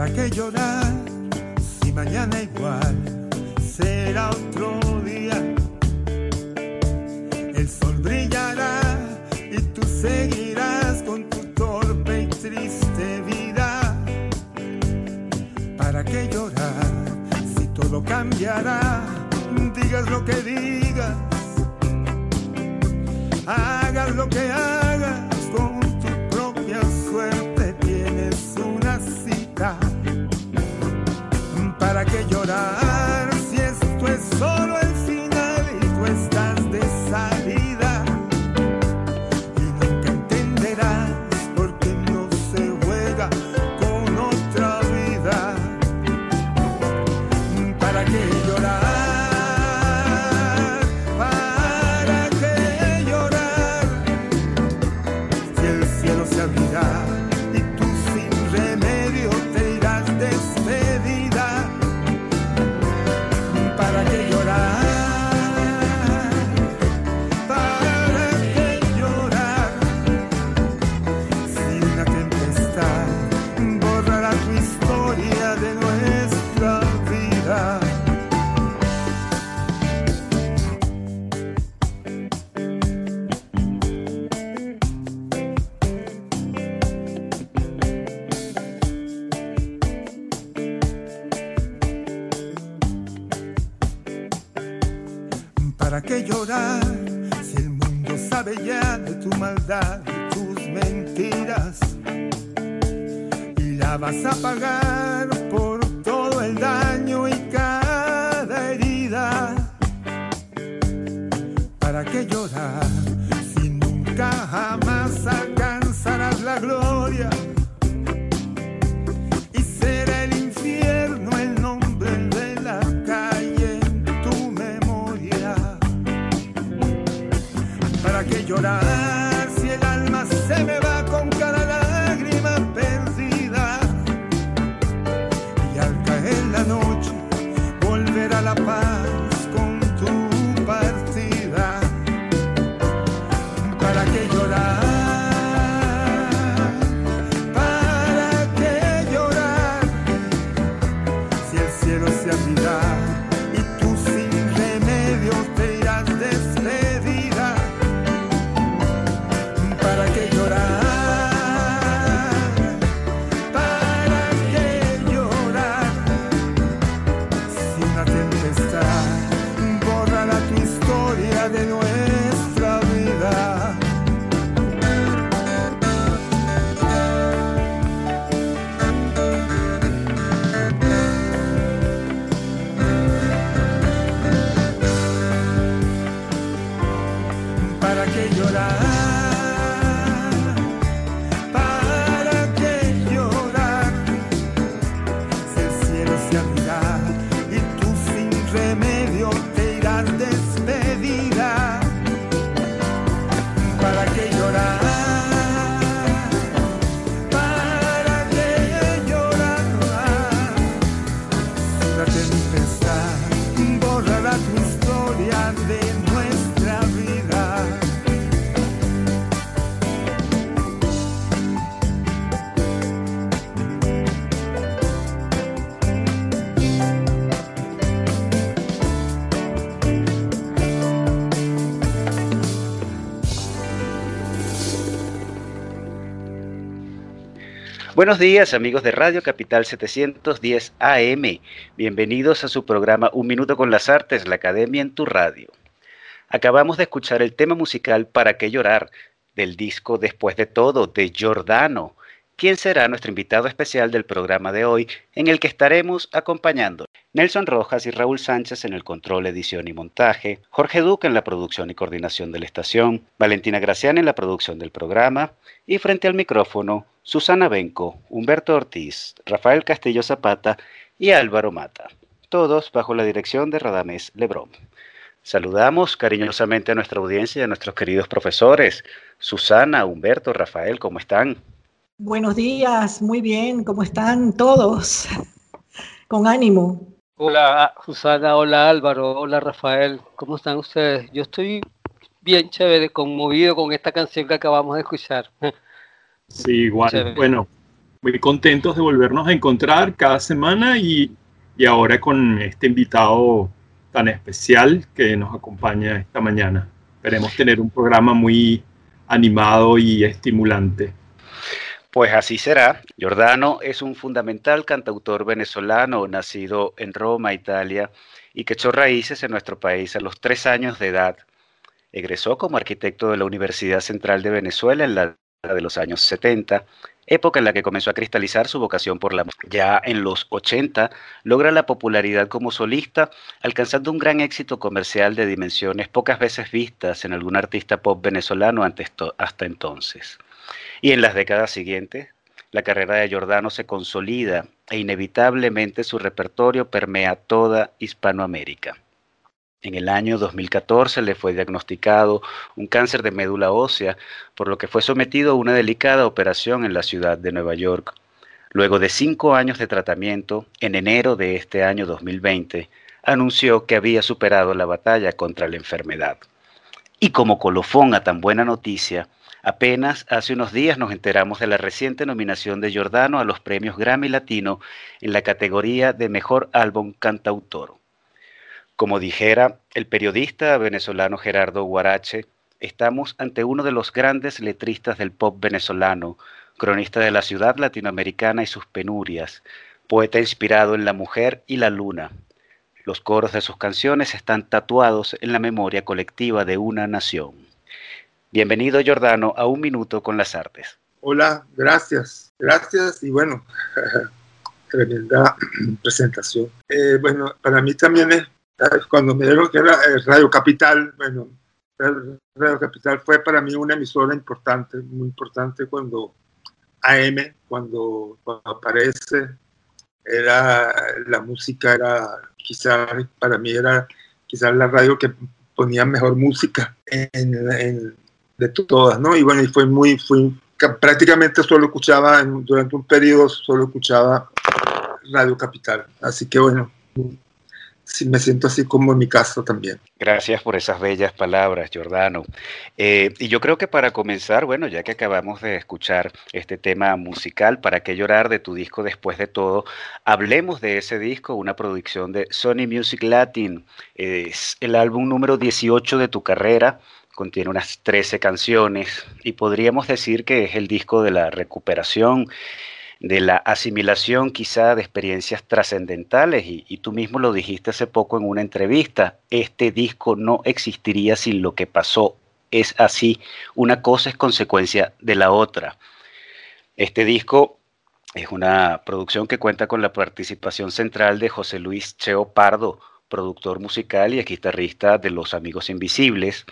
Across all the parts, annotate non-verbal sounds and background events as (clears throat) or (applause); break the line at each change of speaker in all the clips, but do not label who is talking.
¿Para qué llorar si mañana igual será otro día? El sol brillará y tú seguirás con tu torpe y triste vida. ¿Para qué llorar si todo cambiará? Digas lo que digas, hagas lo que hagas con tu propia suerte. ¿Para qué llorar si esto es solo Y
Buenos días amigos de Radio Capital 710 AM. Bienvenidos a su programa Un Minuto con las Artes, la Academia en tu Radio. Acabamos de escuchar el tema musical Para qué llorar del disco Después de todo de Giordano, quien será nuestro invitado especial del programa de hoy, en el que estaremos acompañando Nelson Rojas y Raúl Sánchez en el control, edición y montaje, Jorge Duque en la producción y coordinación de la estación, Valentina Gracián en la producción del programa y frente al micrófono, Susana Benco, Humberto Ortiz, Rafael Castillo Zapata y Álvaro Mata, todos bajo la dirección de Radamés Lebrón. Saludamos cariñosamente a nuestra audiencia y a nuestros queridos profesores. Susana, Humberto, Rafael, ¿cómo están?
Buenos días, muy bien, ¿cómo están todos? Con ánimo.
Hola Susana, hola Álvaro, hola Rafael, ¿cómo están ustedes? Yo estoy bien chévere, conmovido con esta canción que acabamos de escuchar.
Sí, igual. Bueno, muy contentos de volvernos a encontrar cada semana y, y ahora con este invitado tan especial que nos acompaña esta mañana. Esperemos tener un programa muy animado y estimulante.
Pues así será. Giordano es un fundamental cantautor venezolano nacido en Roma, Italia, y que echó raíces en nuestro país a los tres años de edad. Egresó como arquitecto de la Universidad Central de Venezuela en la de los años 70 época en la que comenzó a cristalizar su vocación por la música. Ya en los 80 logra la popularidad como solista, alcanzando un gran éxito comercial de dimensiones pocas veces vistas en algún artista pop venezolano hasta entonces. Y en las décadas siguientes, la carrera de Giordano se consolida e inevitablemente su repertorio permea toda Hispanoamérica. En el año 2014 le fue diagnosticado un cáncer de médula ósea, por lo que fue sometido a una delicada operación en la ciudad de Nueva York. Luego de cinco años de tratamiento, en enero de este año 2020, anunció que había superado la batalla contra la enfermedad. Y como colofón a tan buena noticia, apenas hace unos días nos enteramos de la reciente nominación de Giordano a los premios Grammy Latino en la categoría de Mejor Álbum Cantautor. Como dijera el periodista venezolano Gerardo Guarache, estamos ante uno de los grandes letristas del pop venezolano, cronista de la ciudad latinoamericana y sus penurias, poeta inspirado en la mujer y la luna. Los coros de sus canciones están tatuados en la memoria colectiva de una nación. Bienvenido, Giordano, a Un Minuto con las Artes.
Hola, gracias. Gracias y bueno, (laughs) tremenda (clears throat) presentación. Eh, bueno, para mí también es cuando me dieron que era eh, Radio Capital, bueno, Radio Capital fue para mí una emisora importante, muy importante cuando AM, cuando, aparece, era la música, era quizás para mí era quizás la radio que ponía mejor música en, de todas, ¿no? Y bueno, y fue muy, fui, prácticamente solo escuchaba, durante un periodo solo escuchaba Radio Capital. Así que bueno, sí me siento así como en mi caso también.
Gracias por esas bellas palabras, Giordano. Eh, y yo creo que para comenzar, bueno, ya que acabamos de escuchar este tema musical, ¿para qué llorar de tu disco después de todo? Hablemos de ese disco, una producción de Sony Music Latin. Es el álbum número 18 de tu carrera contiene unas 13 canciones y podríamos decir que es el disco de la recuperación de la asimilación quizá de experiencias trascendentales y, tú mismo lo dijiste hace poco en una entrevista, este disco no existiría sin lo que pasó, es así, una cosa es consecuencia de la otra. Este disco es una producción que cuenta con la participación central de José Luis Cheo Pardo, productor musical y guitarrista de Los Amigos Invisibles,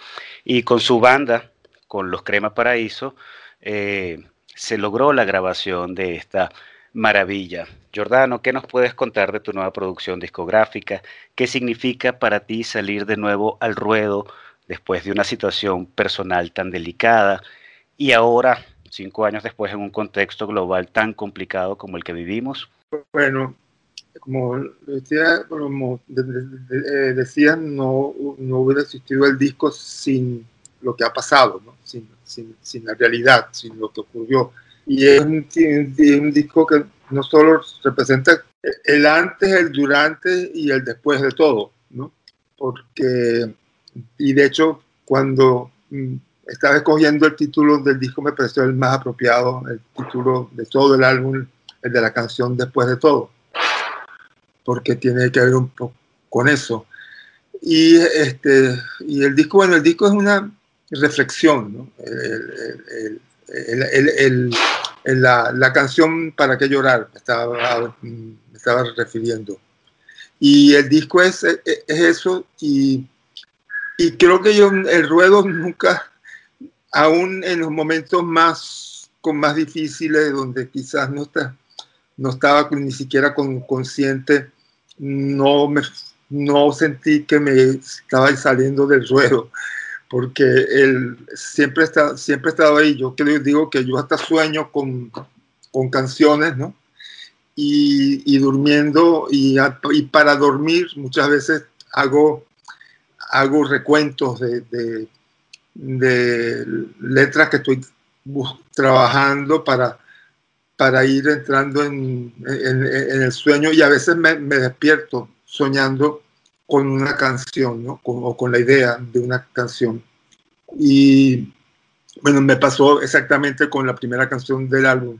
y con su banda, con Los Crema Paraíso, eh, se logró la grabación de esta maravilla. Jordano, ¿qué nos puedes contar de tu nueva producción discográfica? ¿Qué significa para ti salir de nuevo al ruedo después de una situación personal tan delicada y ahora, cinco años después, en un contexto global tan complicado como el que vivimos?
Bueno, como decía, eh, no, no hubiera existido el disco sin lo que ha pasado, ¿no? sin, sin, sin, la realidad, sin lo que ocurrió. Y es un, un, disco que no solo representa el antes, el durante y el después de todo, ¿no? Porque, y de hecho, cuando mm, estaba escogiendo el título del disco, me pareció el más apropiado, el título de todo el álbum, el de la canción Después de todo, porque tiene que ver un poco con eso. Y, este, y el disco, bueno, el disco es una reflexión. ¿no? El, el, la, la, canción Para qué llorar, me estaba, me estaba refiriendo. Y el disco es, es, eso, y, y, creo que yo el ruedo nunca, aún en los momentos más, con más difíciles, donde quizás no, está, no estaba ni siquiera con, consciente, no, me, no sentí que me estaba saliendo del ruedo porque él siempre está siempre estado ahí. Yo creo, digo que yo hasta sueño con, con canciones, ¿no? Y, y durmiendo, y, y, para dormir muchas veces hago, hago recuentos de, de, de letras que estoy trabajando para, para ir entrando en, el sueño y a veces me, me despierto soñando con una canción, o con la idea de una canción. Y bueno, me pasó exactamente con la primera canción del álbum,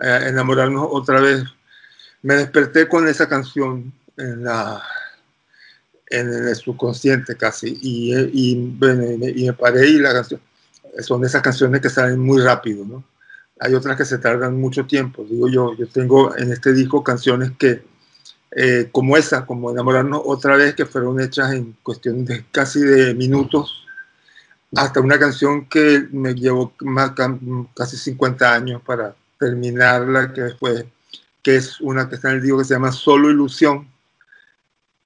eh, Enamorarnos otra vez. Me desperté con esa canción en, la, en el subconsciente casi. Y, y, y me paré y la canción, son esas canciones que salen muy rápido, ¿no? Hay otras que se tardan mucho tiempo. Digo yo, yo tengo en este disco canciones que eh, como esa, como Enamorarnos otra vez, que fueron hechas en cuestión de casi de minutos, hasta una canción que me llevó más, casi 50 años para terminarla, que después, que es una que está en el disco que se llama Solo Ilusión,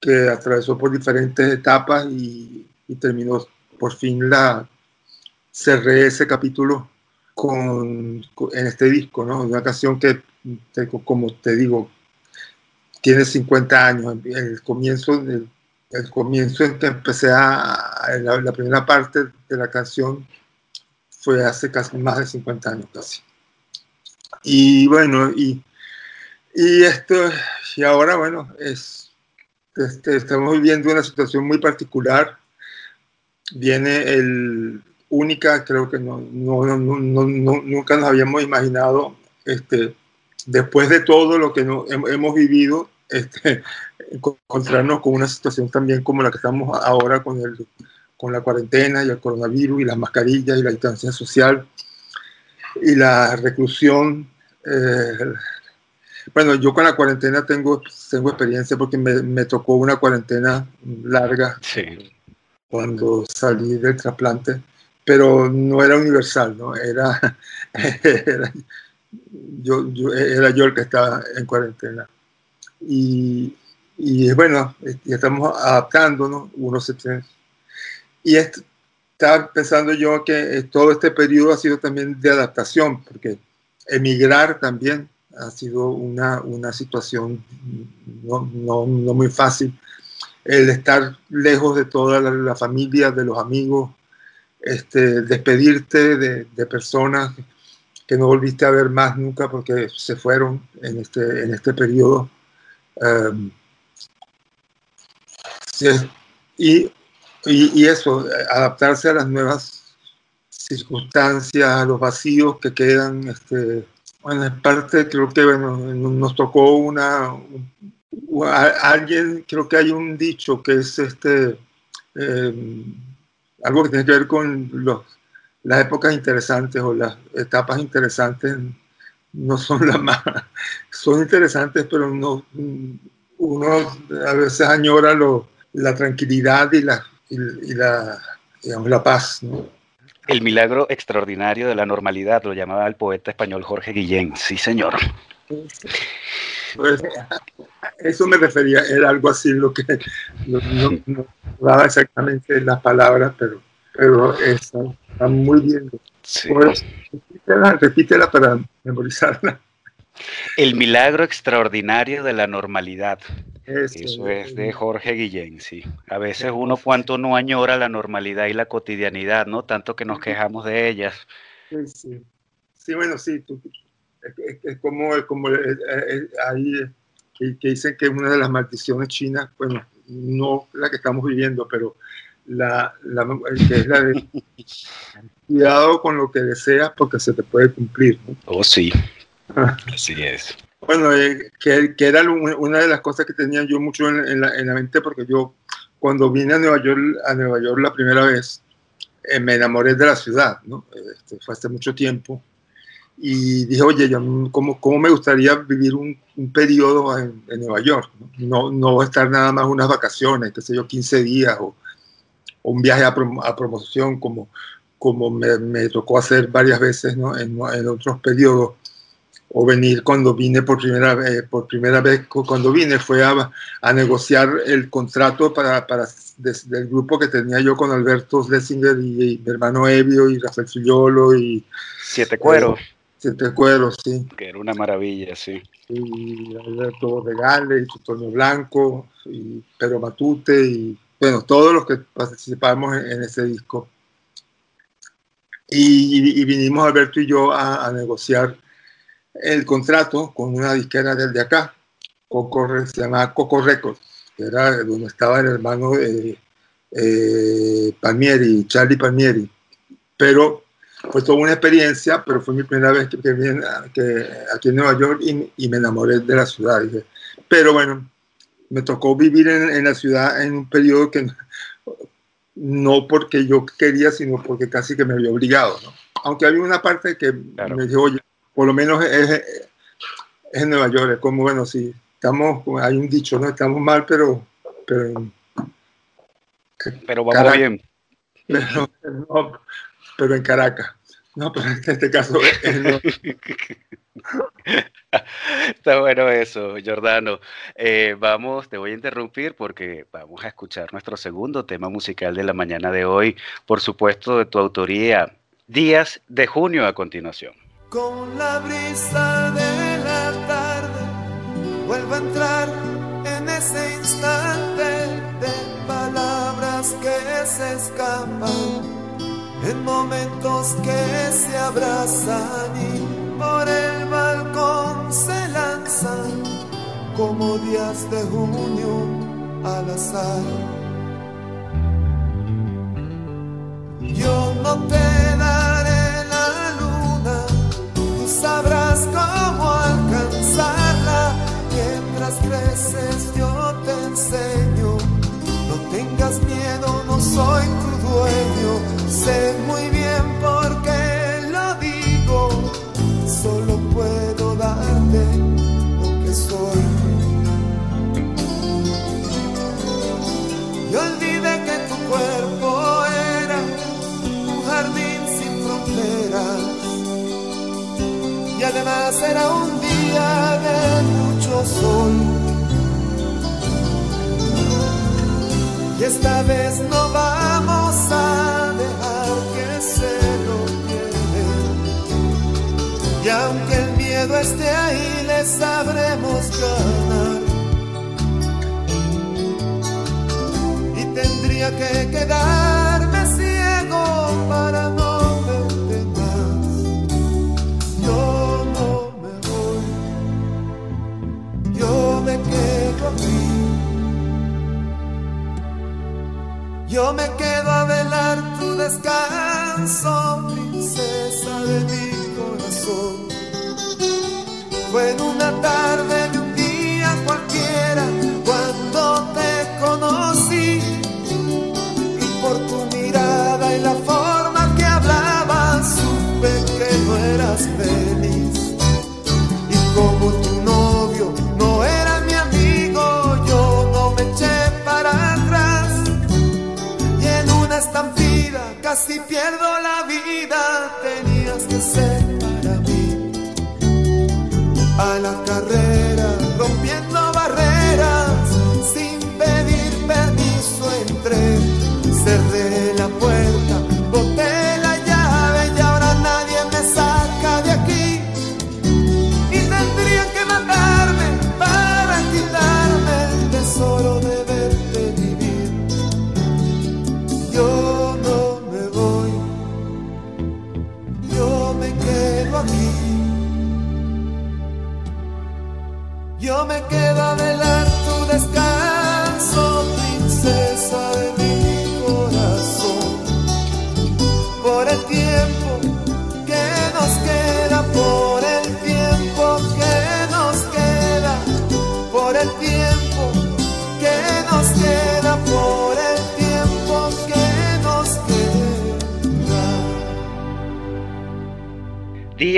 que atravesó por diferentes etapas y, y terminó por fin la cerré ese capítulo con, en este disco, ¿no? Una canción que, como te digo, tiene 50 años, el comienzo, el comienzo en que empecé a, la, la, primera parte de la canción fue hace casi más de 50 años casi. Y bueno, y, y esto, y ahora bueno, es, este, estamos viviendo una situación muy particular. Viene el única, creo que no, no, no, nunca nos habíamos imaginado este, después de todo lo que no, hemos vivido, este, encontrarnos con una situación también como la que estamos ahora con, el, con la cuarentena y el coronavirus y las mascarillas y la distancia social y la reclusión. Eh, bueno, yo con la cuarentena tengo, tengo experiencia porque me, me tocó una cuarentena larga
sí.
cuando salí del trasplante, pero no era universal, ¿no? Era, (laughs) era yo, yo, era yo el que estaba en cuarentena. Y, y bueno, ya estamos adaptándonos, uno se. Y esto, estaba pensando yo que todo este periodo ha sido también de adaptación, porque emigrar también ha sido una, una situación no, no, no, muy fácil. El estar lejos de toda la, la familia, de los amigos, este, despedirte de, de personas que no volviste a ver más nunca porque se fueron en este, en este periodo. Sí, y, y, eso, adaptarse a las nuevas circunstancias, a los vacíos que quedan. Este, bueno, en parte creo que bueno, nos tocó una, un, alguien, creo que hay un dicho que es este, eh, algo que tiene que ver con los las épocas interesantes o las etapas interesantes no son las más, (laughs) son interesantes, pero no, uno a veces añora lo, la tranquilidad y la, y, y la, la paz.
El milagro extraordinario de la normalidad, lo llamaba el poeta español Jorge Guillén. Sí, señor.
Pues, eso me refería, era algo así lo que no, no, no daba exactamente las palabras, pero pero está, está muy bien. Sí. Pues, repítela, repítela para memorizarla.
El milagro extraordinario de la normalidad. Eso, Eso es de Jorge Guillén, sí. A veces uno cuanto no añora la normalidad y la cotidianidad, ¿no? Tanto que nos quejamos de ellas.
Sí, sí. sí bueno, sí. Tú, es, es, como, como es, ahí que, que, dicen que es una de las maldiciones chinas, bueno, no la que estamos viviendo, pero la, la, que es la de (laughs) cuidado con lo que deseas porque se te puede cumplir. ¿no?
Oh, sí. Así es.
Bueno, eh, que, que, era una de las cosas que tenía yo mucho en, en, la, en, la, mente porque yo cuando vine a Nueva York, a Nueva York la primera vez, eh, me enamoré de la ciudad, ¿no? Este, fue hace mucho tiempo. Y dije, oye, ¿cómo, ¿cómo, me gustaría vivir un, un periodo en, Nueva York? ¿no? ¿no? estar nada más unas vacaciones, qué sé yo, 15 días o, un viaje a, a, promoción como, como me, me, tocó hacer varias veces ¿no? en, en, otros periodos. O venir cuando vine por primera vez, por primera vez cuando vine fue a, a negociar el contrato para, para del grupo que tenía yo con Alberto Schlesinger y, mi hermano Evio y Rafael Fillolo y
Siete Cueros. Eh,
Siete Cueros, sí.
Que era una maravilla, sí.
Y Alberto Regales, y Antonio Blanco, y Pedro Matute, y bueno, todos los que participamos en, ese disco. Y, vinimos Alberto y yo a, negociar el contrato con una disquera desde acá, Coco, se llamaba Coco Records, que era donde estaba el hermano de eh, Palmieri, Charlie Palmieri. Pero fue toda una experiencia, pero fue mi primera vez que, vine que, aquí en Nueva York y, me enamoré de la ciudad. Pero bueno, me tocó vivir en, la ciudad en un periodo que no porque yo quería, sino porque casi que me había obligado. ¿no? Aunque había una parte que me dijo, oye, por lo menos es, es, en Nueva York, es como, bueno, sí, estamos, hay un dicho, ¿no? Estamos mal, pero... Pero,
pero vamos bien. (laughs)
Pero, no, pero en Caracas. No, pero en este caso no. (laughs)
Está bueno eso, Jordano. Eh, vamos, te voy a interrumpir porque vamos a escuchar nuestro segundo tema musical de la mañana de hoy, por supuesto de tu autoría, Días de Junio a continuación.
Con la brisa de la tarde, vuelvo a entrar en ese instante de palabras que se escapan en momentos que se abrazan y por el balcón se lanzan como días de junio al azar. Y esta vez no vamos a Y aunque el miedo esté ahí, le sabremos ganar. Y tendría que quedarme Yo me quedo a velar tu descanso, princesa de mi corazón. Fue en una tarde casi pierdo la vida, tenías que ser a la carrera,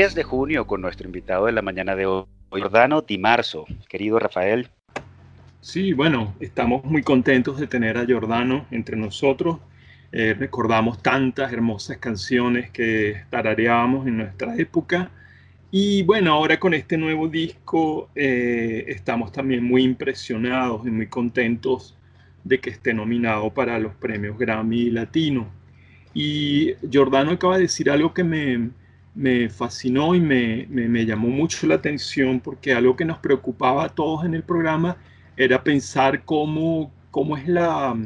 10 de junio con nuestro invitado de la mañana de hoy, Jordano Di Marzo. Querido Rafael.
Sí, bueno, estamos muy contentos de tener a Jordano entre nosotros. Eh, recordamos tantas hermosas canciones que tarareábamos en nuestra época. Y bueno, ahora con este nuevo disco eh, estamos también muy impresionados y muy contentos de que esté nominado para los premios Grammy Latino. Y Jordano acaba de decir algo que me, me fascinó y me, me, llamó mucho la atención porque algo que nos preocupaba a todos en el programa era pensar cómo, cómo es la,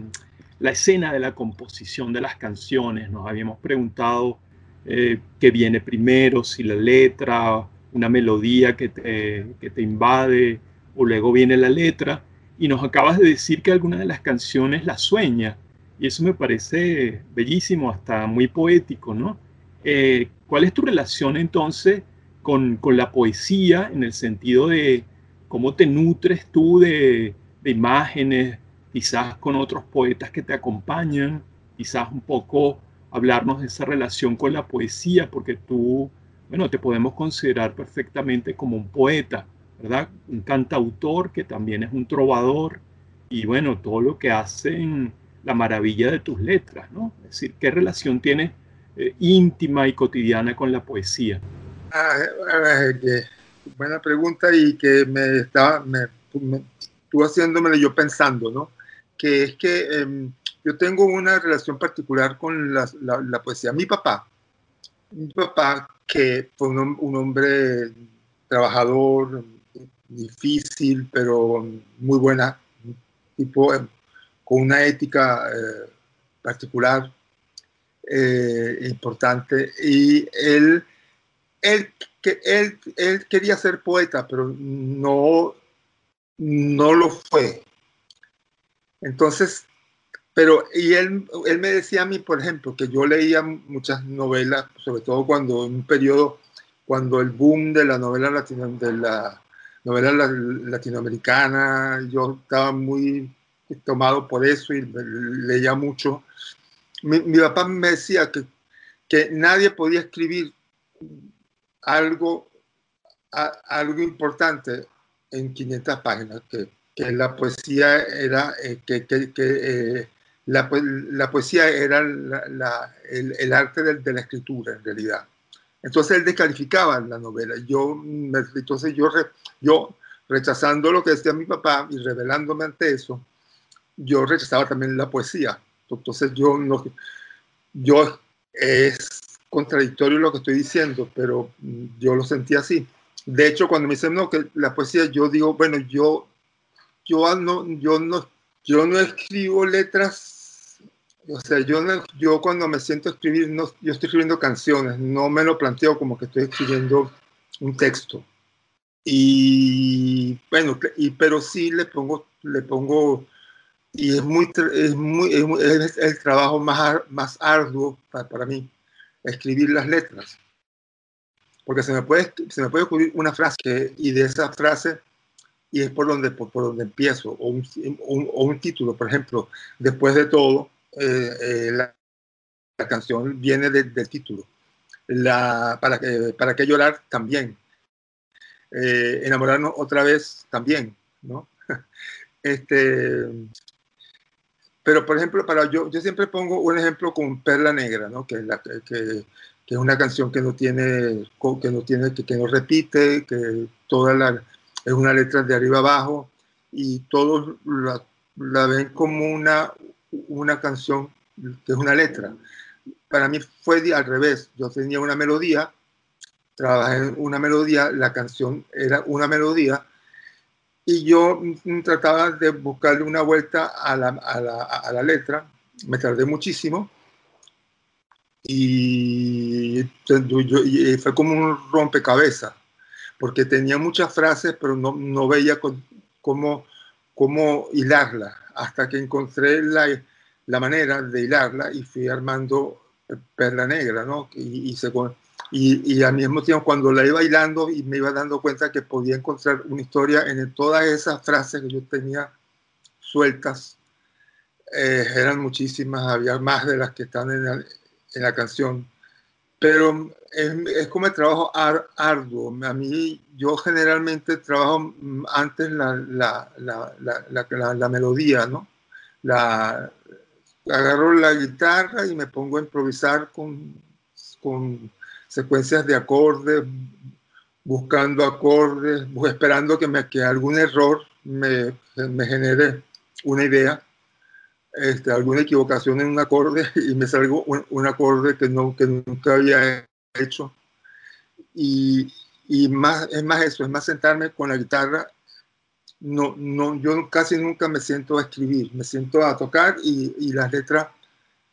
la escena de la composición de las canciones. Nos habíamos preguntado eh, qué viene primero, si la letra, una melodía que te, que te invade o luego viene la letra. Y nos acabas de decir que alguna de las canciones la sueña. Y eso me parece bellísimo, hasta muy poético, ¿no? Eh, ¿Cuál es tu relación entonces con, la poesía en el sentido de cómo te nutres tú de, imágenes, quizás con otros poetas que te acompañan, quizás un poco hablarnos de esa relación con la poesía, porque tú, bueno, te podemos considerar perfectamente como un poeta, ¿verdad? Un cantautor que también es un trovador y bueno, todo lo que hacen la maravilla de tus letras, ¿no? Es decir, ¿qué relación tienes eh, íntima y cotidiana con la poesía?
Ah, buena pregunta y que me estaba, me, estuvo haciéndome yo pensando, ¿no? Que es que em, yo tengo una relación particular con la, la, poesía. Mi papá, mi papá, que fue un, hombre trabajador, difícil, pero muy buena, tipo em, con una ética eh, particular, eh, importante y él, él, él, él quería ser poeta, pero no, no lo fue. Entonces, pero, y él, él me decía a mí, por ejemplo, que yo leía muchas novelas, sobre todo cuando en un periodo, cuando el boom de la novela, latino, de la novela latinoamericana, yo estaba muy tomado por eso y leía mucho mi, papá me decía que, que nadie podía escribir algo, algo importante en 500 páginas, que, que la poesía era, eh, que, que, eh, la, la, poesía era la, el, el, arte de, de, la escritura en realidad. Entonces él descalificaba la novela. Yo, entonces yo, yo rechazando lo que decía mi papá y revelándome ante eso, yo rechazaba también la poesía. Entonces yo no, yo es contradictorio lo que estoy diciendo, pero yo lo sentí así. De hecho, cuando me dicen no, que la poesía, yo digo, bueno, yo, yo no, yo no, yo no escribo letras, o sea, yo, yo cuando me siento a escribir, no, yo estoy escribiendo canciones, no me lo planteo como que estoy escribiendo un texto. Y bueno, y, pero sí le pongo, le pongo y es muy, es muy, es, el trabajo más, más arduo para, para, mí, escribir las letras. Porque se me puede, se me puede ocurrir una frase y de esa frase, y es por donde, por, donde empiezo, o un, o un, título, por ejemplo, después de todo, eh, eh, la, la, canción viene del título. La, para, que, para que llorar también. Eh, enamorarnos otra vez también, ¿no? (laughs) Este, pero, por ejemplo, para yo, yo siempre pongo un ejemplo con Perla Negra, ¿no? que, es la, que, que, es una canción que no tiene, que no, tiene, que, que no repite, que toda la, es una letra de arriba abajo y todos la, la ven como una, una canción que es una letra. Para mí fue al revés. Yo tenía una melodía, trabajé en una melodía, la canción era una melodía y yo trataba de buscarle una vuelta a la, a la, a la letra, me tardé muchísimo y, fue como un rompecabezas, porque tenía muchas frases, pero no, no veía cómo, cómo hilarla, hasta que encontré la, la manera de hilarla y fui armando Perla Negra, ¿no? Y, y se, y, al mismo tiempo cuando la iba bailando y me iba dando cuenta que podía encontrar una historia en todas esas frases que yo tenía sueltas, eh, eran muchísimas, había más de las que están en la, en la canción, pero es, como el trabajo arduo. A mí, yo generalmente trabajo antes la, la, la melodía, ¿no? La, agarro la guitarra y me pongo a improvisar con, con secuencias de acordes, buscando acordes, esperando que, me, que algún error me, me genere una idea, este, alguna equivocación en un acorde (laughs) y me salgo un, acorde que, no, que nunca había hecho. Y, y, más, es más eso, es más sentarme con la guitarra. No, no, yo casi nunca me siento a escribir, me siento a tocar y, y las letras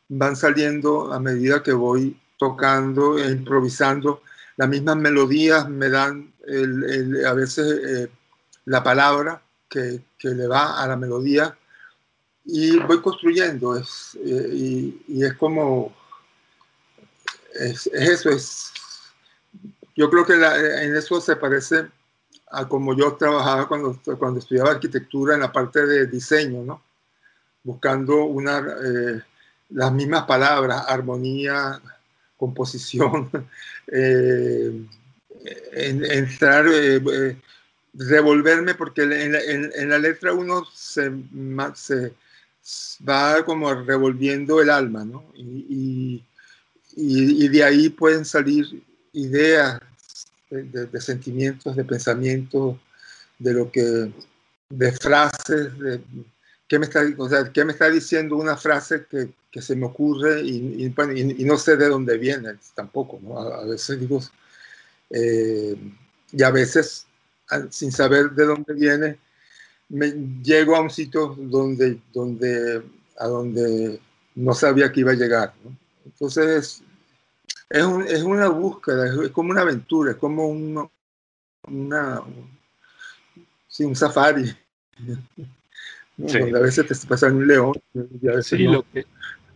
van saliendo a medida que voy tocando improvisando las mismas melodías me dan a veces eh, la palabra que, le va a la melodía y voy construyendo es, eh, y, es como es, eso es yo creo que en eso se parece a como yo trabajaba cuando, cuando estudiaba arquitectura en la parte de diseño, ¿no? buscando una, eh, las mismas palabras, armonía, composición, (laughs) eh, entrar, eh, eh, revolverme, porque en la, letra uno se, va como revolviendo el alma, ¿no? Y, y, de ahí pueden salir ideas de, sentimientos, de pensamientos, de lo que, de frases, de, ¿qué me está, ¿qué me está diciendo una frase que, que se me ocurre y, no sé de dónde viene tampoco, ¿no? A, veces digo, eh, y a veces sin saber de dónde viene, me llego a un sitio donde, donde, a donde no sabía que iba a llegar. Entonces, es, es, una búsqueda, es, como una aventura, es como un, una, un safari. (laughs) Donde a veces te pasa un león y a veces
sí, lo que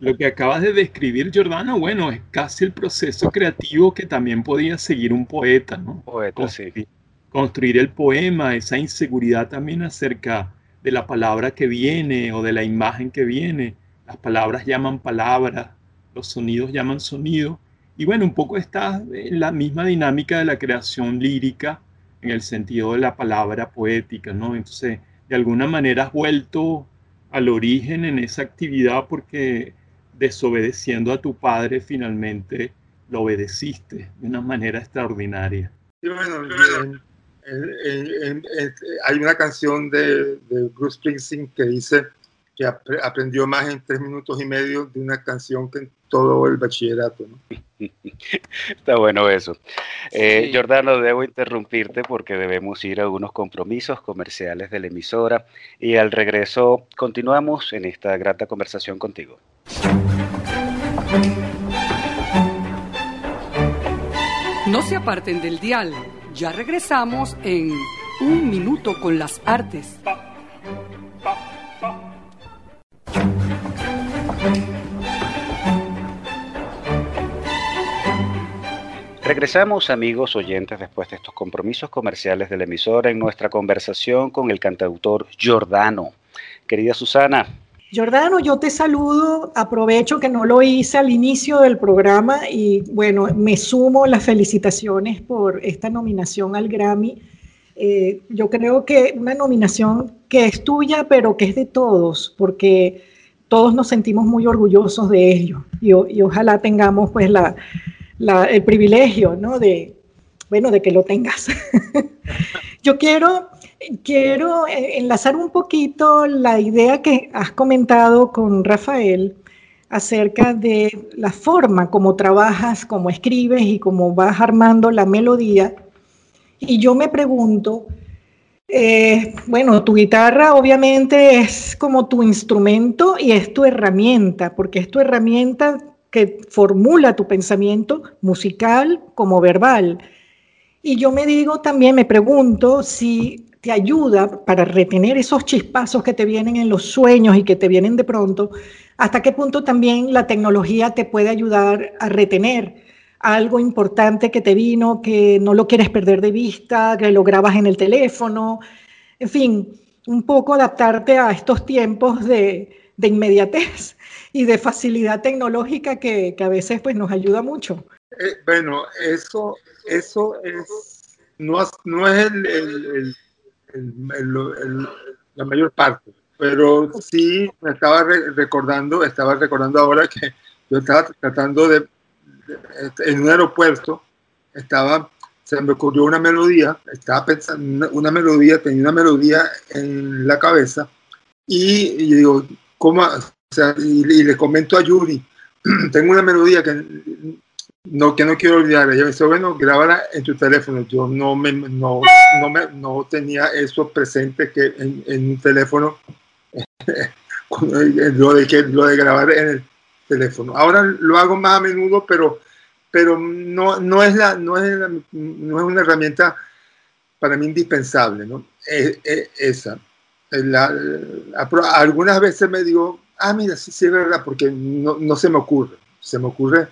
lo que acabas de describir, Giordano, bueno, es casi el proceso creativo que también podía seguir un poeta, ¿no?
Poeta,
construir,
sí.
construir el poema, esa inseguridad también acerca de la palabra que viene o de la imagen que viene. Las palabras llaman palabras, los sonidos llaman sonido. Y bueno, un poco está en la misma dinámica de la creación lírica en el sentido de la palabra poética, ¿no? Entonces, de alguna manera has vuelto al origen en esa actividad porque desobedeciendo a tu padre, finalmente lo obedeciste de una manera extraordinaria.
Hay una canción de, de, Bruce Springsteen que dice que aprendió más en tres minutos y medio de una canción que en todo el bachillerato. (laughs)
Está bueno eso. Eh, Jordano, debo interrumpirte porque debemos ir a unos compromisos comerciales de la emisora y al regreso continuamos en esta grata conversación contigo.
No se aparten del dial. Ya regresamos en Un Minuto con las Artes.
Regresamos amigos oyentes después de estos compromisos comerciales de la emisora en nuestra conversación con el cantautor Giordano. Querida Susana,
Jordano, yo te saludo, aprovecho que no lo hice al inicio del programa y bueno, me sumo las felicitaciones por esta nominación al Grammy. Eh, yo creo que una nominación que es tuya, pero que es de todos, porque todos nos sentimos muy orgullosos de ello y, y ojalá tengamos pues la, el privilegio, ¿no? De, bueno, de que lo tengas. (laughs) yo quiero Quiero eh, enlazar un poquito la idea que has comentado con Rafael acerca de la forma como trabajas, como escribes y cómo vas armando la melodía. Y yo me pregunto, eh, bueno, tu guitarra obviamente es como tu instrumento y es tu herramienta, porque es tu herramienta que formula tu pensamiento musical como verbal. Y yo me digo también, me pregunto si te ayuda para retener esos chispazos que te vienen en los sueños y que te vienen de pronto, hasta qué punto también la tecnología te puede ayudar a retener algo importante que te vino, que no lo quieres perder de vista, que lo grabas en el teléfono, en fin, un poco adaptarte a estos tiempos de, inmediatez y de facilidad tecnológica que, que, a veces pues, nos ayuda mucho.
Eh, bueno, eso, eso es, no, no es el, el, el, la mayor parte, pero sí me estaba recordando, estaba recordando ahora que yo estaba tratando de, en un aeropuerto, estaba, se me ocurrió una melodía, estaba pensando una, melodía, tenía una melodía en la cabeza y, digo, ¿cómo? O sea, y, le comento a Yuri, (clears throat) tengo una melodía que no, que no quiero olvidar. Ella me dice, bueno, grábala en tu teléfono. Yo no, me, no, no, me, no tenía eso presente que en, un teléfono, (laughs) lo, de lo de grabar en el teléfono. Ahora lo hago más a menudo, pero, pero no, no, es la, no, es no es una herramienta para mí indispensable, ¿no? Es, esa. La, algunas veces me digo, ah, mira, sí, sí es verdad, porque no, no se me ocurre. Se me ocurre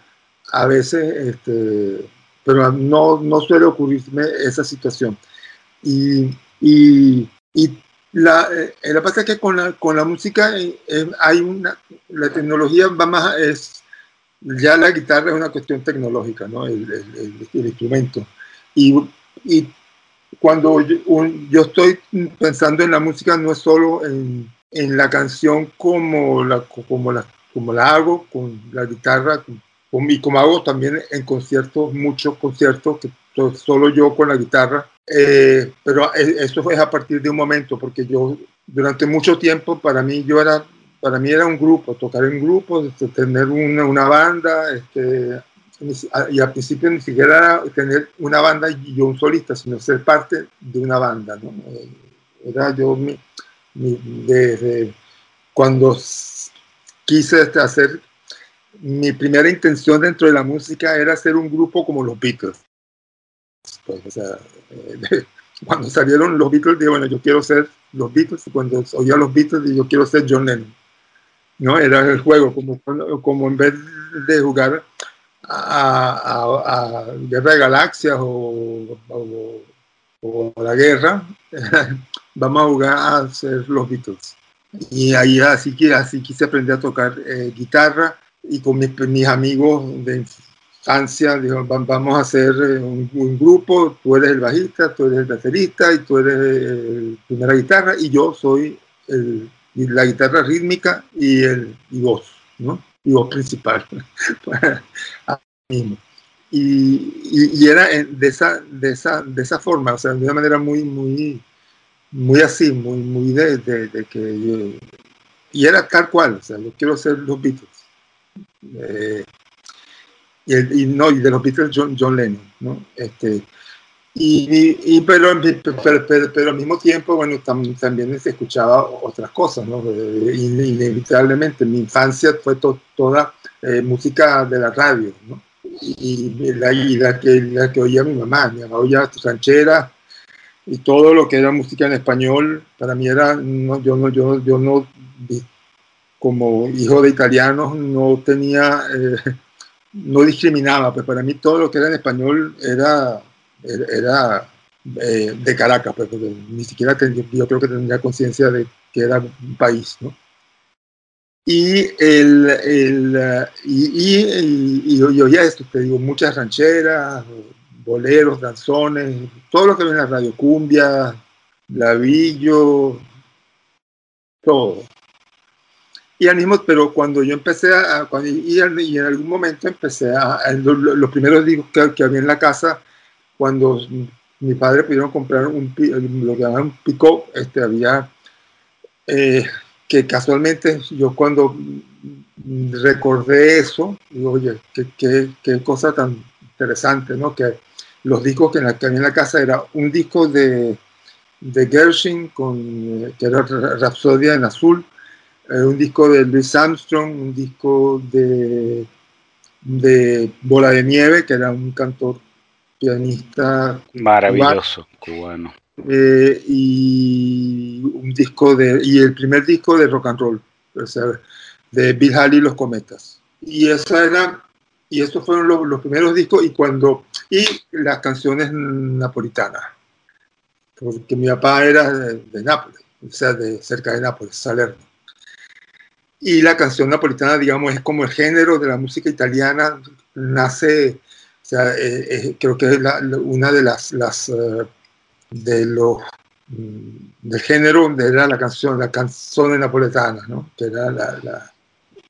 a veces, este, pero no, no suele ocurrirme esa situación. Y, y, y la, eh, la pasa es que con la, con la música eh, eh, hay una, la tecnología va más, es, ya la guitarra es una cuestión tecnológica, ¿no? el, el, el instrumento. Y, y cuando yo, yo, estoy pensando en la música, no es solo en, en la canción como la, como, la, como la hago, con la guitarra, y como hago también en conciertos, muchos conciertos, que solo yo con la guitarra, eh, pero eso fue a partir de un momento, porque yo durante mucho tiempo para mí yo era, para mí era un grupo, tocar en grupo, este, tener una, una, banda, este, y al principio ni siquiera tener una banda y yo un solista, sino ser parte de una banda. ¿no? Eh, era yo mi, desde cuando quise este, hacer mi primera intención dentro de la música era hacer un grupo como los Beatles. Pues, o sea, eh, (laughs) cuando salieron los Beatles, dije, bueno, yo quiero ser los Beatles. Cuando oía los Beatles, dije, yo quiero ser John Lennon. ¿no? Era el juego, como, como en vez de jugar a, a, Guerra de Galaxias o, o, la guerra, (laughs) vamos a jugar a ser los Beatles. Y ahí así así quise aprender a tocar eh, guitarra y con mis, mis amigos de infancia, dijo, vamos a hacer eh, un, grupo, tú eres el bajista, tú eres el baterista y tú eres la primera guitarra y yo soy el, la guitarra rítmica y, el, y voz, ¿no? (laughs) Y voz principal. y, y, era de esa, de, esa, de esa forma, o sea, de una manera muy, muy, muy así, muy, muy de, que yo, y era tal cual, o sea, yo quiero ser los Beatles. Eh, y, y, no, y de los Beatles John, John Lennon, ¿no? Este, y, y pero, pero, pero, al mismo tiempo, bueno, tam, también se escuchaba otras cosas, ¿no? Eh, inevitablemente, mi infancia fue toda eh, música de la radio, ¿no? Y, la, y la, que, la que oía mi mamá, mi mamá oía ranchera y todo lo que era música en español, para mí era, no, yo no, yo, yo no como hijo de italianos no tenía, eh, (laughs) no discriminaba, pues para mí todo lo que era en español era, era eh, de Caracas, pues ni siquiera yo creo que tendría conciencia de que era un país, ¿no? Y, el, el y, y, y, oía esto, te digo, muchas rancheras, boleros, danzones, todo lo que viene en la radio, cumbia, lavillo, todo. Y al mismo, pero cuando yo empecé a, cuando, y, en algún momento empecé a, los, primeros discos que, que, había en la casa, cuando mi padre pudieron comprar un, lo que llamaban un pico, este, había, eh, que casualmente yo cuando recordé eso, digo, oye, qué, qué, qué cosa tan interesante, ¿no? Que los discos que, que había en la casa era un disco de, de Gershwin, con, que era Rapsodia en azul, eh, un disco de Louis Armstrong, un disco de, de Bola de Nieve, que era un cantor pianista
maravilloso, cubano.
Eh, y un disco de y el primer disco de rock and roll o sea, de Bill Haley y los cometas y esa era y estos fueron los, los, primeros discos y cuando y las canciones napolitanas porque mi papá era de, de Nápoles o sea de cerca de Nápoles Salerno y la canción napolitana, digamos, es como el género de la música italiana, nace sea, creo que es una de las, las de los mm, del género era la canción, la canción napoletana, ¿no? Era la,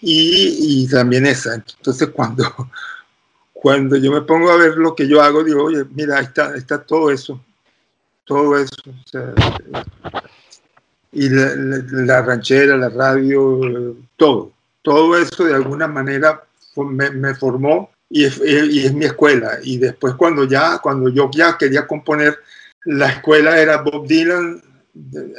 y, también esa. Entonces cuando, (laughs) cuando yo me pongo a ver lo que yo hago, digo, oye, mira, está, está todo eso, todo eso. y la, ranchera, la radio, todo, todo eso de alguna manera me formó y es, y es, mi escuela. Y después cuando ya, cuando yo ya quería componer, la escuela era Bob Dylan,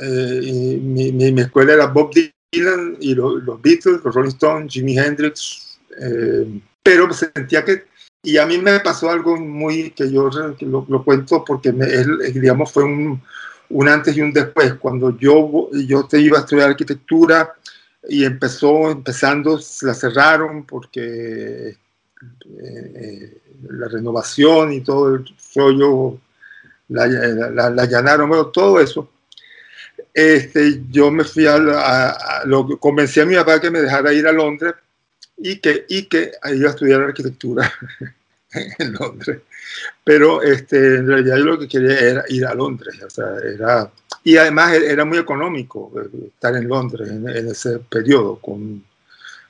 eh, mi, mi, escuela era Bob Dylan y los, Beatles, los Rolling Stones, Jimi Hendrix, eh, pero sentía que, y a mí me pasó algo muy, que yo lo, cuento porque me, digamos fue un, un, antes y un después, cuando yo, yo te iba a estudiar arquitectura y empezó, empezando, la cerraron porque eh, la renovación y todo el rollo la, la, la todo eso. Este, yo me fui a, lo convencí a mi papá que me dejara ir a Londres y que, y que iba a estudiar arquitectura (laughs) en Londres. Pero este, en realidad yo lo que quería era ir a Londres. O sea, era, y además e, era muy económico eh, estar en Londres en, en ese periodo, con,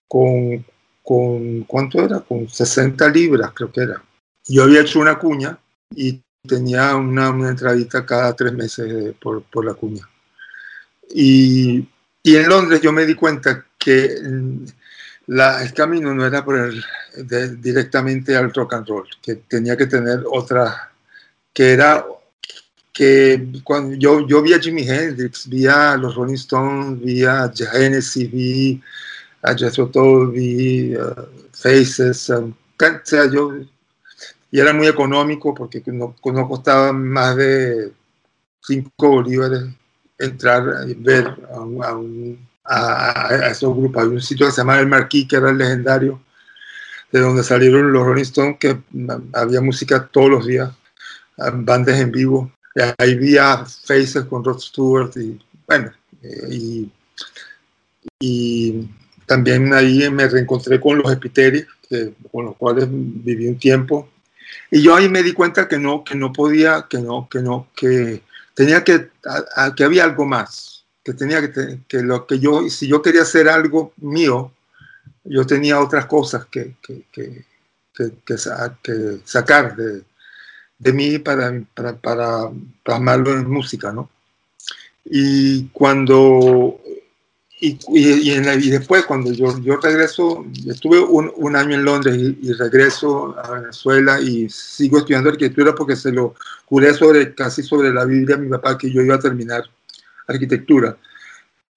con, con, ¿cuánto era? Con 60 libras creo que era. Yo había hecho una cuña y tenía una, una entradita cada tres meses por, por la cuña. Y, y, en Londres yo me di cuenta que la, el camino no era por el, directamente al rock and roll, que tenía que tener otra, que era que cuando yo, yo vi a Jimi Hendrix, vi a los Rolling Stones, vi a Genesis, vi a Jethro vi a Faces, um, o sea, yo y era muy económico porque no, no costaba más de 5 bolívares entrar y ver a, a, esos grupos. Había un sitio que se llamaba El Marquis, que era el legendario, de donde salieron los Rolling Stones, que había música todos los días, bandas en vivo. Ahí vi a Faces con Rod Stewart y bueno, eh, y también ahí me reencontré con los Epiteris, que, con los cuales viví un tiempo y yo ahí me di cuenta que no, que no podía, que no, que no, que tenía que, que había algo más, que tenía que, que lo que yo, si yo quería hacer algo mío, yo tenía otras cosas que, que, que, que sacar de, de mí para, para, para plasmarlo en música, ¿no? Y cuando y, y, después, cuando yo, yo regreso, estuve un, un año en Londres y, regreso a Venezuela y sigo estudiando arquitectura porque se lo curé sobre, casi sobre la Biblia a mi papá que yo iba a terminar arquitectura,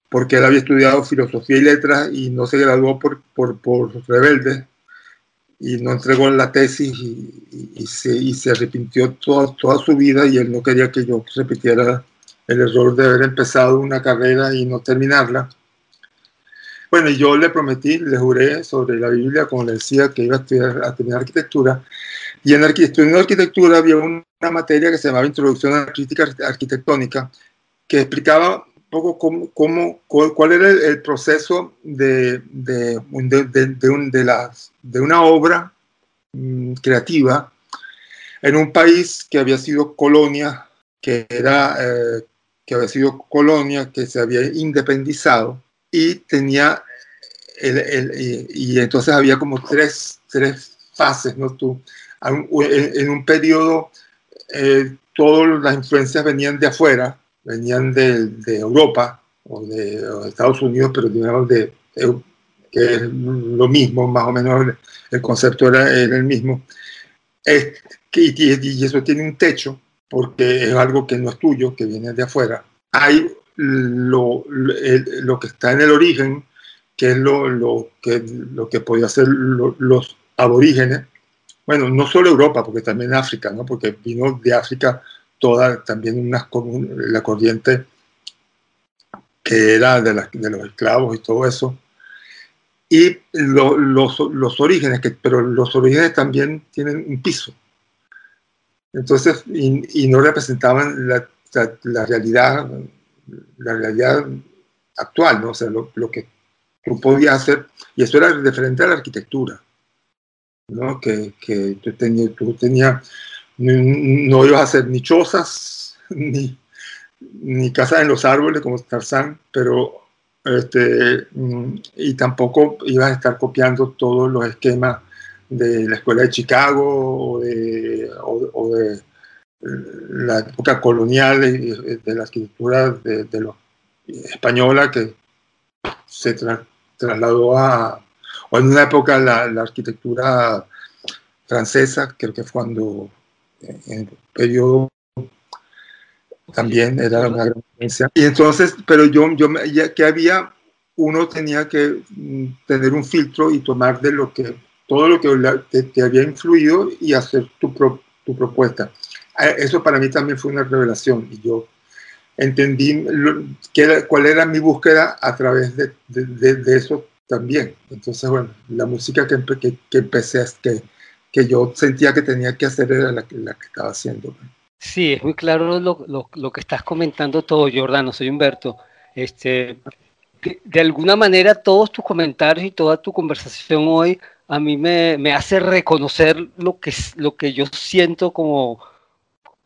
porque él había estudiado filosofía y letras y no se graduó por, por, por rebelde y no entregó la tesis y, y, se, y se arrepintió toda, toda su vida y él no quería que yo repitiera el error de haber empezado una carrera y no terminarla. Bueno, yo le prometí, le juré sobre la Biblia, como le decía, que iba a estudiar a terminar arquitectura. Y en estudiando arquitectura había una materia que se llamaba Introducción a la Crítica Arquitectónica, que explicaba un poco cómo, cómo cuál era el, proceso de, de, de, un, de, las, de una obra mm, creativa en un país que había sido colonia, que, era, eh, que había sido colonia, que se había independizado y tenía el, el, y, entonces había como tres, tres fases, ¿no? Tú, en, un periodo eh, todas las influencias venían de afuera, venían de, de Europa o de, Estados Unidos, pero digamos de, que es lo mismo, más o menos el concepto era, el mismo. Es, y, y, eso tiene un techo, porque es algo que no es tuyo, que viene de afuera. Hay lo, lo, que está en el origen, que es lo, lo que, lo que podía hacer los aborígenes, bueno, no solo Europa, porque también África, ¿no? porque vino de África toda también una, la corriente que era de, de, los esclavos y todo eso. Y los, los, orígenes, que, pero los orígenes también tienen un piso. Entonces, y, no representaban la, la, la realidad la realidad actual, ¿no? O sea, lo, que tú podías hacer, y eso era diferente a la arquitectura. ¿no? Que, que tú tenías, tú tenías, no ibas a hacer ni chozas, (laughs) ni, ni casas en los árboles como Tarzán, pero este, mm, y tampoco ibas a estar copiando todos los esquemas de la escuela de Chicago o de, o, de la época colonial de la escritura de, de española que se trasladó a, o en una época la, arquitectura francesa, creo que fue cuando en el periodo también era una gran influencia. Y entonces, pero yo, yo ya que había, uno tenía que mm, tener un filtro y tomar de lo que, todo lo que te, había influido y hacer tu, tu propuesta. Eh, eso para mí también fue una revelación y yo entendí cuál era mi búsqueda a través de, de, eso también. Entonces, bueno, la música que, que, que empecé, que, que yo sentía que tenía que hacer era la, la que estaba haciendo.
Sí, es muy claro lo, lo, lo, que estás comentando todo, Jordano, soy Humberto. Este, de alguna manera todos tus comentarios y toda tu conversación hoy a mí me, me hace reconocer lo que, lo que yo siento como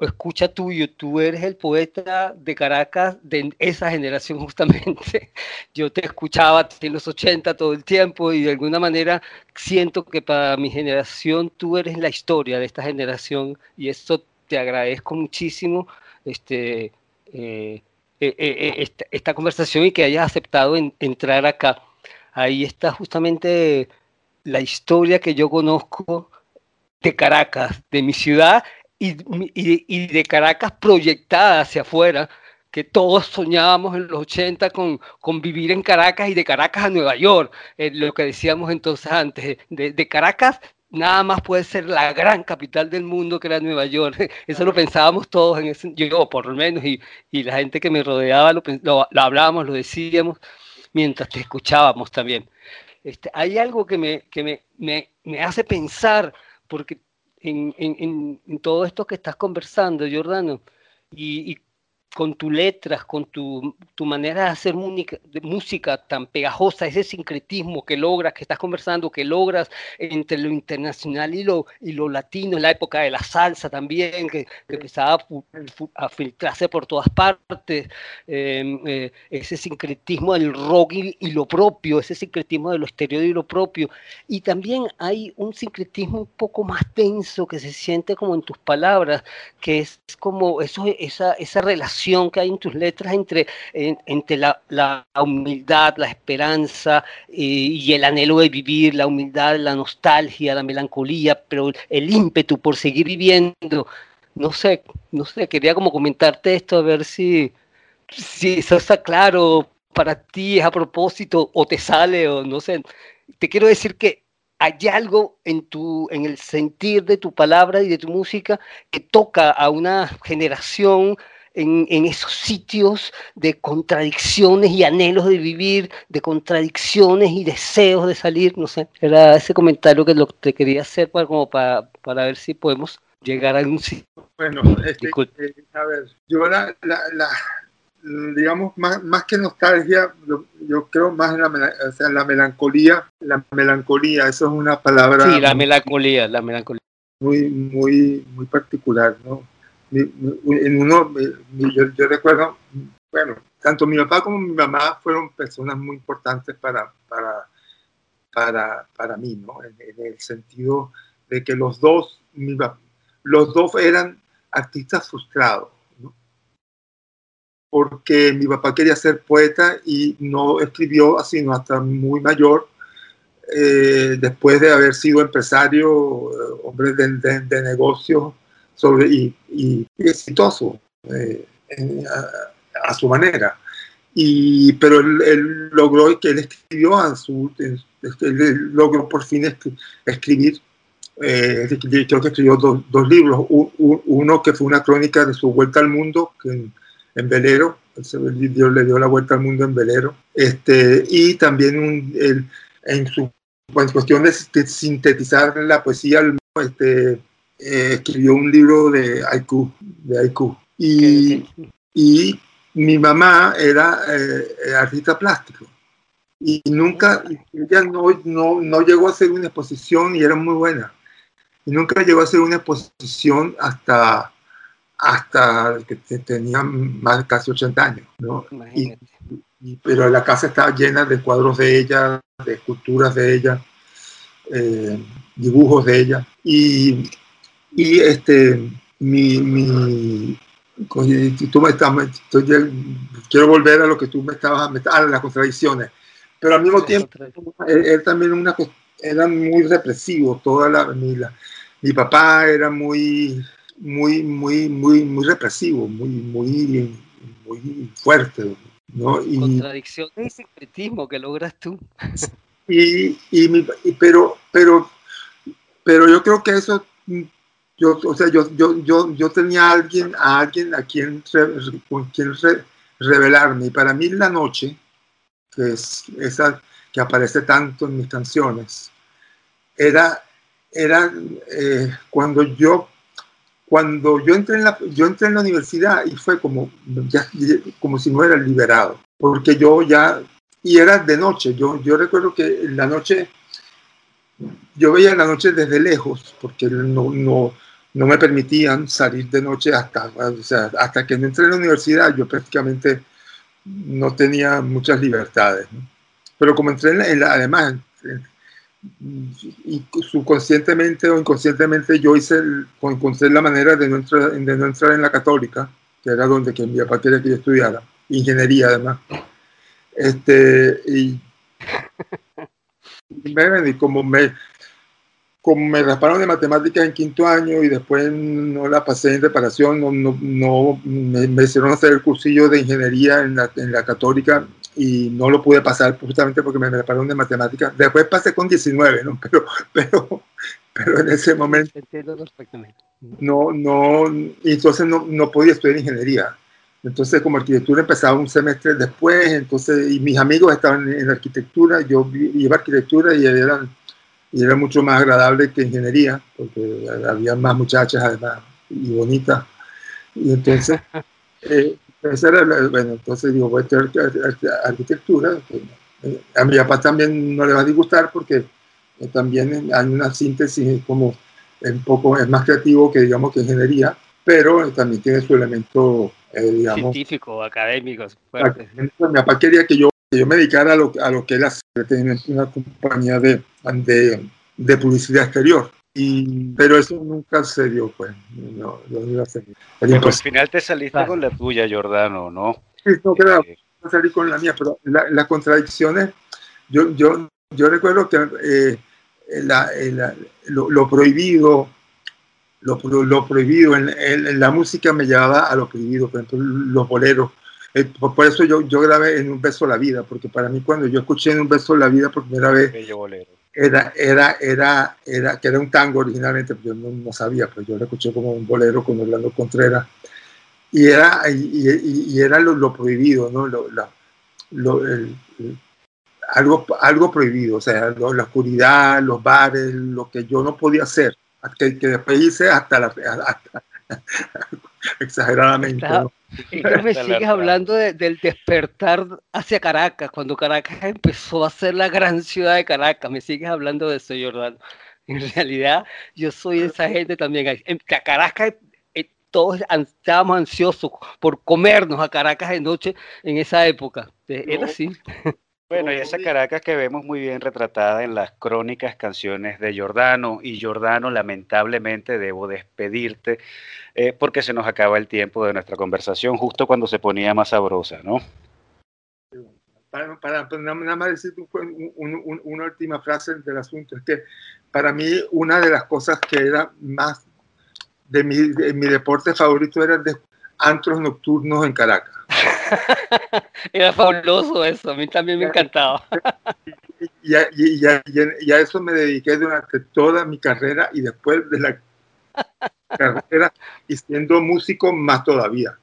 escucha tuyo, tú eres el poeta de Caracas de esa generación justamente. (laughs) Yo te escuchaba en los 80 todo el tiempo y de alguna manera siento que para mi generación tú eres la historia de esta generación y eso te agradezco muchísimo este, eh, eh, eh, esta, conversación y que hayas aceptado entrar acá. Ahí está justamente la historia que yo conozco de Caracas, de mi ciudad y, y, de Caracas proyectada hacia afuera, que todos soñábamos en los 80 con, con vivir en Caracas y de Caracas a Nueva York, lo que decíamos entonces antes, de, de Caracas nada más puede ser la gran capital del mundo que era Nueva York. (laughs) Eso lo pensábamos todos, en ese, yo por lo menos, y, y la gente que me rodeaba lo, lo, hablábamos, lo decíamos, mientras te escuchábamos también. Este, hay algo que, me, que me, me, me hace pensar, porque en, en, en, todo esto que estás conversando, Jordano, y, y con tus letras, con tu, tu manera de hacer música, de música, tan pegajosa, ese sincretismo que logras, que estás conversando, que logras entre lo internacional y lo, y lo latino, en la época de la salsa también, que, que empezaba a, filtrarse por todas partes, em, eh, ese sincretismo del rock y, lo propio, ese sincretismo de lo exterior y lo propio. Y también hay un sincretismo un poco más tenso que se siente como en tus palabras, que es como eso, esa, esa relación que hay en tus letras entre, entre la, la, humildad, la esperanza eh, y el anhelo de vivir, la humildad, la nostalgia, la melancolía, pero el ímpetu por seguir viviendo. No sé, no sé, quería como comentarte esto a ver si, si eso está claro para ti, es a propósito o te sale o no sé. Te quiero decir que hay algo en, tu, en el sentir de tu palabra y de tu música que toca a una generación en, esos sitios de contradicciones y anhelos de vivir, de contradicciones y deseos de salir, no sé, era ese comentario que lo, te quería hacer para, como para, para ver si podemos llegar a un sitio.
Bueno, este, eh, a ver, yo la, la, digamos, más, más que nostalgia, yo creo más en la, o sea, la melancolía, la melancolía, eso es una palabra...
Sí, la melancolía, la melancolía.
Muy, muy, muy particular, ¿no? Yo, recuerdo, bueno, tanto mi papá como mi mamá fueron personas muy importantes para, para, para, para mí, ¿no? En, el sentido de que los dos, los dos eran artistas frustrados. Porque mi papá quería ser poeta y no escribió sino hasta muy mayor, eh, después de haber sido empresario, eh, hombre de, de, de negocios sobre, y, exitoso eh, a, su manera. Y, pero él, logró que él escribió a su, él logró por fin escribir, eh, creo que escribió dos, dos libros, uno que fue una crónica de su vuelta al mundo en, en velero, Dios le dio la vuelta al mundo en velero, este, y también un, en su en cuestión de sintetizar la poesía, este, eh, escribió un libro de haiku, de haiku. Y, y mi mamá era eh, artista plástico. y nunca, ella no, no, no llegó a hacer una exposición y era muy buena. Y nunca llegó a hacer una exposición hasta, hasta que tenía más de casi 80 años. ¿no? Y, pero la casa estaba llena de cuadros de ella, de esculturas de ella, eh, dibujos de ella. Y, y este, mi, mi, tú me estás, quiero volver a lo que tú me estabas, a las contradicciones, pero al mismo tiempo, él, también una, era muy represivo, toda la, mi, mi papá era muy, muy, muy, muy, muy represivo, muy, muy, muy fuerte, ¿no?
Y, Contradicción y secretismo que logras tú.
Y, y, pero, pero, pero yo creo que eso yo, o sea, yo, yo, yo, yo tenía a alguien, a alguien a quien, con quien revelarme. Y para mí la noche, que es esa que aparece tanto en mis canciones, era, era eh, cuando yo cuando yo entré en la yo entré en la universidad y fue como ya, como si no era liberado porque yo ya y era de noche yo yo recuerdo que la noche yo veía la noche desde lejos porque no, no no me permitían salir de noche hasta, hasta que no entré en la universidad, yo prácticamente no tenía muchas libertades. Pero como entré en la, además, y subconscientemente o inconscientemente yo hice, encontré la manera de no, entrar, de no entrar en la católica, que era donde que mi papá que yo estudiara, ingeniería además. Este, y, y como me, como me rasparon de matemáticas en quinto año y después no la pasé en reparación, no, no, no me, hicieron hacer el cursillo de ingeniería en la, en la, católica y no lo pude pasar justamente porque me rasparon de matemáticas. Después pasé con 19, ¿no? (laughs) Pero, pero, pero en ese momento no, no, entonces no, no podía estudiar ingeniería. Entonces, como arquitectura empezaba un semestre después, entonces, y mis amigos estaban en arquitectura, yo iba a arquitectura y eran y era mucho más agradable que ingeniería, porque había más muchachas además y bonitas. Y entonces, (laughs) eh, era, bueno, entonces digo, voy a estudiar arquitectura. Eh, a mi papá también no le va a disgustar porque eh, también hay una síntesis como un poco es más creativo que digamos que ingeniería, pero también tiene su elemento, digamos...
Científico, académico.
Mi papá quería que yo yo me dedicara a lo, a lo que era una compañía de, de, de, publicidad exterior. Y, pero eso nunca se dio, pues. No,
no a Pero al final te saliste con la tuya, Jordano, ¿no?
Sí, no, claro, eh, salí con la mía, pero las la contradicciones, yo, yo, yo recuerdo que eh, la, lo, lo, prohibido, lo, lo prohibido en, en, la música me llevaba a lo prohibido, por ejemplo, los boleros. Eh, por, eso yo, yo grabé en Un Beso la Vida, porque para mí cuando yo escuché en Un Beso la Vida por primera vez, era, era, era, era, que era un tango originalmente, yo no, no, sabía, pues yo lo escuché como un bolero con Orlando Contreras, y era, y, y, era lo, prohibido, ¿no? Lo, lo, algo, algo prohibido, o sea, la oscuridad, los bares, lo que yo no podía hacer, que, que después hice hasta la... Hasta, (laughs) exageradamente.
me (laughs) sigues hablando del despertar hacia Caracas, cuando Caracas empezó a ser la gran ciudad de Caracas. Me sigues hablando de eso, Jordano. En realidad, yo soy de esa gente también. En Caracas eh, todos estábamos ansiosos por comernos a Caracas de noche en esa época. Era así. (laughs)
Bueno, y esa Caracas que vemos muy bien retratada en las crónicas canciones de Giordano. Y Giordano, lamentablemente debo despedirte eh, porque se nos acaba el tiempo de nuestra conversación justo cuando se ponía más sabrosa, ¿no?
Para, para, nada más decir una última frase del asunto, es que para mí una de las cosas que era más de mi, mi deporte favorito era de antros nocturnos en Caracas. (laughs)
Era fabuloso eso, a mí también me encantaba. (laughs)
Y a, y, a, eso me dediqué durante toda mi carrera y después de la (laughs) carrera y siendo músico más todavía.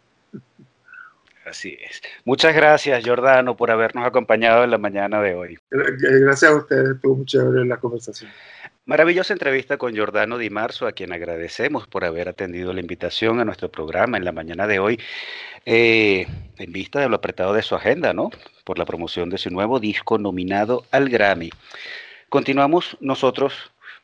Así es. Muchas gracias, Jordano, por habernos acompañado en la mañana de hoy.
Gracias a ustedes, estuvo muy chévere la conversación.
Maravillosa entrevista con Giordano Di Marzo, a quien agradecemos por haber atendido la invitación a nuestro programa en la mañana de hoy, eh, en vista de lo apretado de su agenda, ¿no? Por la promoción de su nuevo disco nominado al Grammy. Continuamos nosotros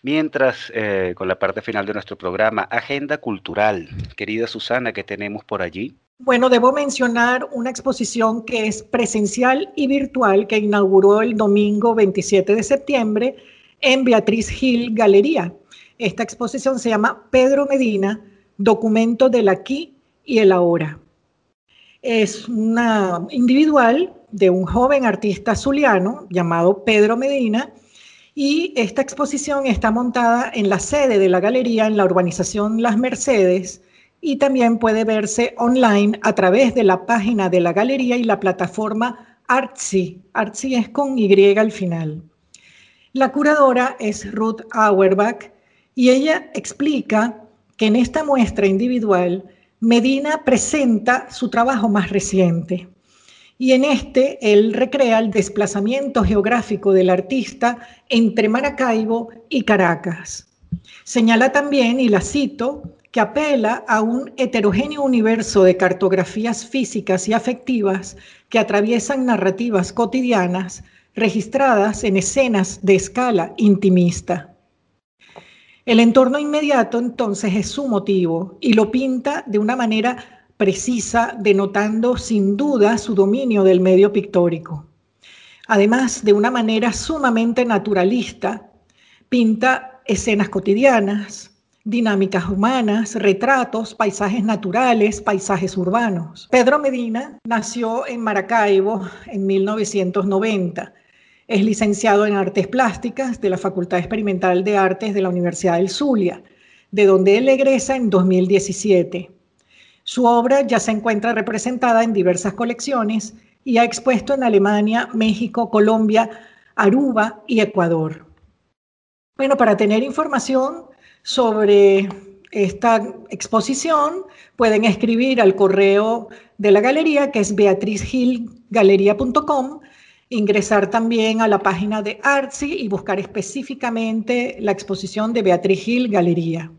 mientras eh, con la parte final de nuestro programa, Agenda Cultural. Querida Susana, ¿qué tenemos por allí?
Bueno, debo mencionar una exposición que es presencial y virtual que inauguró el domingo 27 de septiembre en Beatriz Gil Galería. Esta exposición se llama Pedro Medina, Documento del Aquí y el Ahora. Es una individual de un joven artista zuliano llamado Pedro Medina y esta exposición está montada en la sede de la galería en la urbanización Las Mercedes y también puede verse online a través de la página de la galería y la plataforma Artsy. Artsy es con Y al final. La curadora es Ruth Auerbach y ella explica que en esta muestra individual Medina presenta su trabajo más reciente. Y en este él recrea el desplazamiento geográfico del artista entre Maracaibo y Caracas. Señala también, y la cito, que apela a un heterogéneo universo de cartografías físicas y afectivas que atraviesan narrativas cotidianas registradas en escenas de escala intimista. El entorno inmediato entonces es su motivo y lo pinta de una manera precisa, denotando sin duda su dominio del medio pictórico. Además, de una manera sumamente naturalista, pinta escenas cotidianas, dinámicas humanas, retratos, paisajes naturales, paisajes urbanos. Pedro Medina nació en Maracaibo en 1990 es licenciado en Artes Plásticas de la Facultad Experimental de Artes de la Universidad del Zulia, de donde él egresa en 2017. Su obra ya se encuentra representada en diversas colecciones y ha expuesto en Alemania, México, Colombia, Aruba y Ecuador. Bueno, para tener información sobre esta exposición, pueden escribir al correo de la galería, que es beatrizgilgalería.com, ingresar también a la página de Artsy y buscar específicamente la exposición de Beatriz Gil Galería.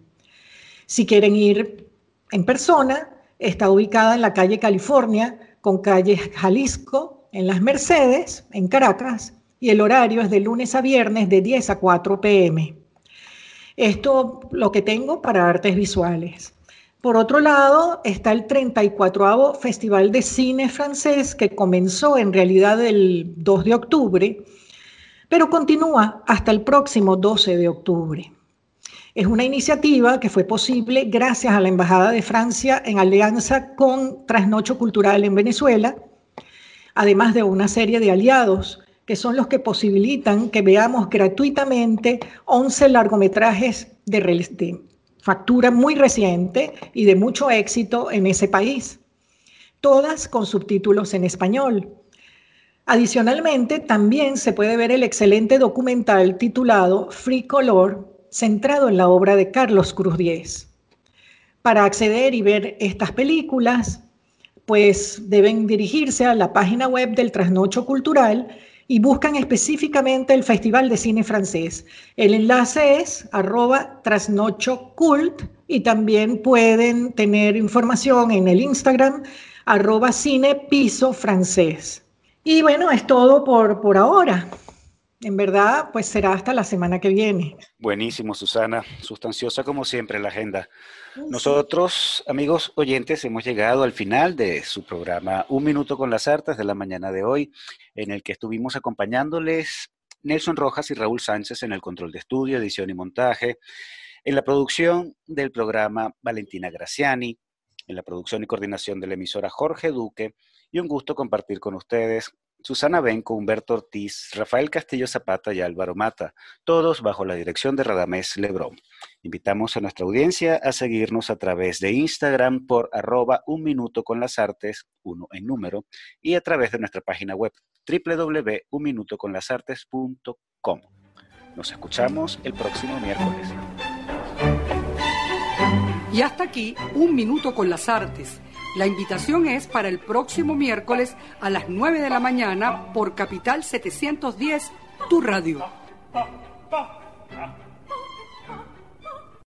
Si quieren ir en persona, está ubicada en la calle California con calle Jalisco, en Las Mercedes, en Caracas, y el horario es de lunes a viernes de 10 a 4 pm. Esto lo que tengo para artes visuales. Por otro lado, está el 34 Festival de Cine Francés, que comenzó en realidad el 2 de octubre, pero continúa hasta el próximo 12 de octubre. Es una iniciativa que fue posible gracias a la Embajada de Francia en alianza con Trasnocho Cultural en Venezuela, además de una serie de aliados que son los que posibilitan que veamos gratuitamente 11 largometrajes de, muy reciente y de mucho éxito en ese país, todas con subtítulos en español. Adicionalmente, también se puede ver el excelente documental titulado Free Color, centrado en la obra de Carlos Cruz Diez. Para acceder y ver estas películas, pues deben dirigirse a la página web del Trasnocho Cultural y buscan específicamente el Festival de Cine Francés. El enlace es arroba trasnochocult y también pueden tener información en el Instagram arroba cine piso francés. Y bueno, es todo por, por ahora. En verdad, pues será hasta la semana que viene.
Buenísimo, Susana. Sustanciosa como siempre la agenda. Nosotros, amigos oyentes, hemos llegado al final de su programa Un Minuto con las Artes de la mañana de hoy, en el que estuvimos acompañándoles Nelson Rojas y Raúl Sánchez en el control de estudio, edición y montaje, en la producción del programa Valentina Graciani, en la producción y coordinación de la emisora Jorge Duque, y un gusto compartir con ustedes Susana Benco, Humberto Ortiz, Rafael Castillo Zapata y Álvaro Mata, todos bajo la dirección de Radamés Lebrón. Invitamos a nuestra audiencia a seguirnos a través de Instagram por arroba un minuto con las artes, uno en número, y a través de nuestra página web www.unminutoconlasartes.com. Nos escuchamos el próximo miércoles.
Y hasta aquí, Un Minuto con las Artes la invitación es para el próximo miércoles a las 9 de la mañana por Capital 710, tu radio.